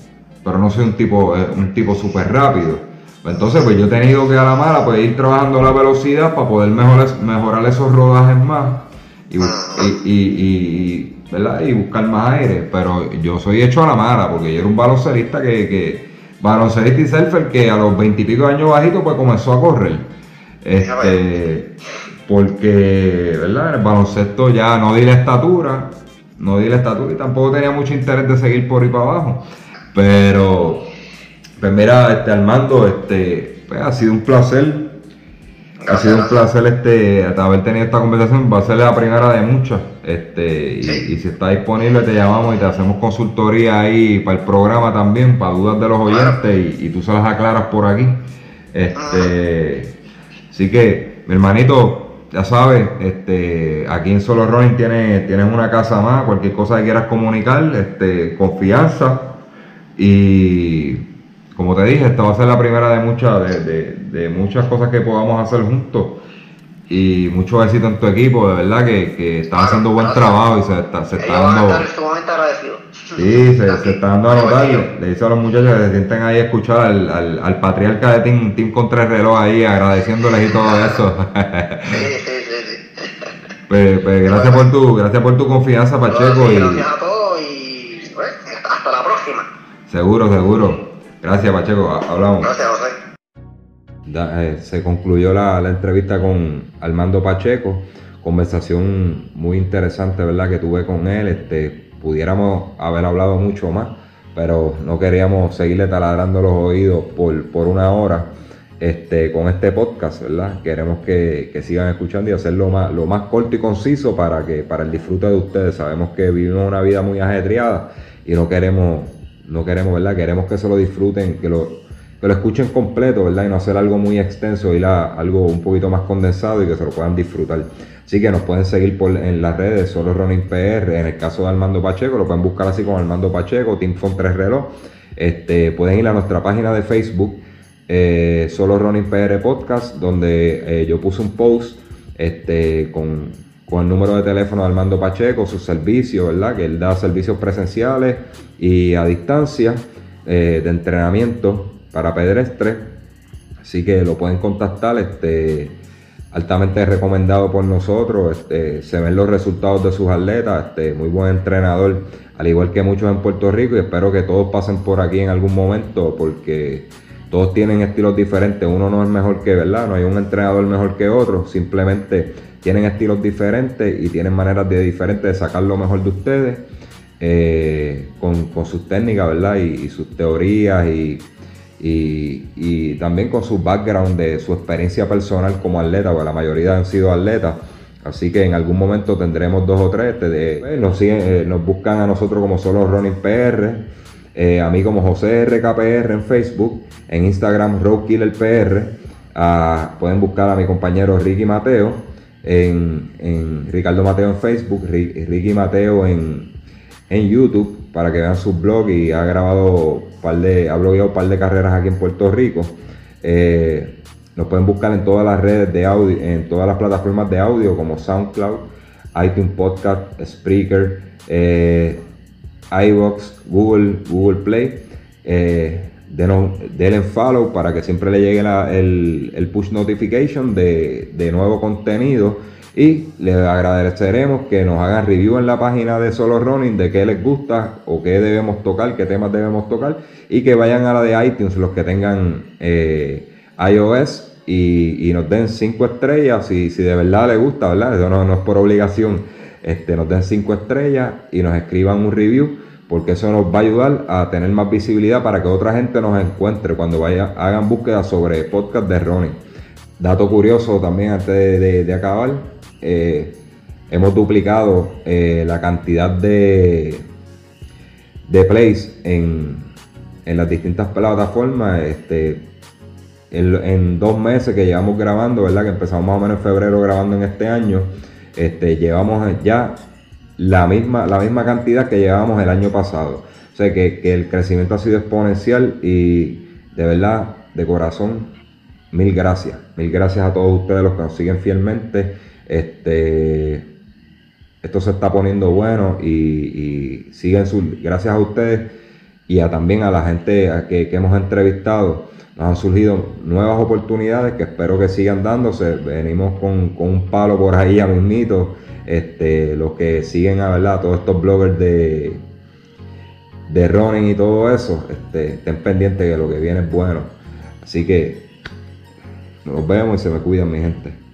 pero no soy un tipo, eh, un tipo súper rápido. Pues Entonces, pues yo he tenido que a la mala pues ir trabajando la velocidad para poder mejorar, mejorar esos rodajes más y, ¿verdad? y buscar más aire. Pero yo soy hecho a la mala, porque yo era un baloncelista que, que baloncelista y surfer que a los veintipico años bajito pues comenzó a correr. Este, porque, ¿verdad? El baloncesto ya no di la estatura, no di la estatura y tampoco tenía mucho interés de seguir por ahí para abajo. Pero, pues mira, este Armando, este, pues ha sido un placer. Ha sido un placer este haber tenido esta conversación, va a ser la primera de muchas. Este, y, si está disponible te llamamos y te hacemos consultoría ahí para el programa también, para dudas de los oyentes y, y tú se las aclaras por aquí. Este, así que, mi hermanito, ya sabes, este, aquí en Solo Running tienes, tienes una casa más, cualquier cosa que quieras comunicar, este, confianza. Y como te dije, esta va a ser la primera de muchas, de, de- de muchas cosas que podamos hacer juntos. Y mucho éxito en tu equipo, de verdad que, que Claro, haciendo buen gracias. trabajo y se está, se está dando. estar sumamente agradecidos. Sí, se, se está dando a notar. Le, dice a los muchachos que se sienten ahí a escuchar al, al, al patriarca de Team, team contra el reloj ahí, agradeciéndoles y todo eso. Sí, sí, sí, sí. pues, pues gracias por tu, gracias por tu confianza, Pacheco. Y pues, hasta la próxima. Seguro, seguro. Gracias, Pacheco. ha- Hablamos. Gracias, José. Da- eh, se concluyó la, la entrevista con Armando Pacheco, conversación muy interesante, ¿verdad? Que tuve con él, este, pudiéramos haber hablado mucho más, pero no queríamos seguirle taladrando los oídos por, por una hora este, con este podcast, ¿verdad? Queremos que, que sigan escuchando y hacerlo más, lo más corto y conciso para, que, para el disfrute de ustedes. Sabemos que vivimos una vida muy ajetreada y no queremos, no queremos, ¿verdad? Queremos que se lo disfruten, que lo, que lo escuchen completo, ¿verdad? Y no hacer algo muy extenso, ir a algo un poquito más condensado y que se lo puedan disfrutar. Así que nos pueden seguir en las redes, solo Running PR, en el caso de Armando Pacheco, lo pueden buscar así como Armando Pacheco, Team Fon 3 Reloj. Este, pueden ir a nuestra página de Facebook, eh, solo Running PR Podcast, donde eh, yo puse un post este, con, con el número de teléfono de Armando Pacheco, sus servicios, ¿verdad? Que él da servicios presenciales y a distancia eh, de entrenamiento para pedestres. Así que lo pueden contactar, este, altamente recomendado por nosotros. Este, se ven los resultados de sus atletas, este, muy buen entrenador, al igual que muchos en Puerto Rico. Y espero que todos pasen por aquí en algún momento, porque todos tienen estilos diferentes. Uno no es mejor que, ¿verdad? No hay un entrenador mejor que otro. Simplemente tienen estilos diferentes y tienen maneras de diferentes de sacar lo mejor de ustedes. eh, con, sus técnicas, ¿verdad? Y, sus teorías y, también con su background de su experiencia personal como atleta, porque la mayoría han sido atletas. Así que en algún momento tendremos dos o tres. Este, pues, nos, eh, nos buscan a nosotros como solo Running PR, eh, a mí como José RKPR en Facebook, en Instagram RoadKillerPR. Ah, pueden buscar a mi compañero Ricky Mateo en, Ricardo Mateo en Facebook, Ricky Mateo en, en YouTube para que vean sus blogs y ha grabado par de, ha blogueado un par de carreras aquí en Puerto Rico. Eh, nos pueden buscar en todas las redes de audio, en todas las plataformas de audio como SoundCloud, iTunes Podcast, Spreaker, eh, iBox, Google, Google Play. Eh, denle follow para que siempre le llegue el, push notification de, de nuevo contenido y les agradeceremos que nos hagan review en la página de Solo Running de qué les gusta o qué debemos tocar, qué temas debemos tocar. Y que vayan a la de iTunes, los que tengan eh, iOS, y, nos den 5 estrellas. Si, si de verdad les gusta, ¿verdad? Eso no, es por obligación. Este, nos den 5 estrellas y nos escriban un review porque eso nos va a ayudar a tener más visibilidad para que otra gente nos encuentre cuando vaya, hagan búsqueda sobre podcast de running. Dato curioso también antes de acabar, eh, hemos duplicado eh, la cantidad de, de plays en, las distintas plataformas. Este, en, dos meses que llevamos grabando, ¿verdad? Que empezamos más o menos en febrero grabando en este año, este, llevamos ya la misma, la misma cantidad que llevábamos el año pasado. O sea que, que el crecimiento ha sido exponencial y de verdad, de corazón, mil gracias. Mil gracias a todos ustedes los que nos siguen fielmente. Este, esto se está poniendo bueno y, siguen su, gracias a ustedes y a, también a la gente que, hemos entrevistado. Nos han surgido nuevas oportunidades que espero que sigan dándose. Venimos con, un palo por ahí a mismito. Este, los que siguen a verdad, todos estos bloggers de, de running y todo eso, este, estén pendientes que lo que viene es bueno. Así que nos vemos y se me cuidan mi gente.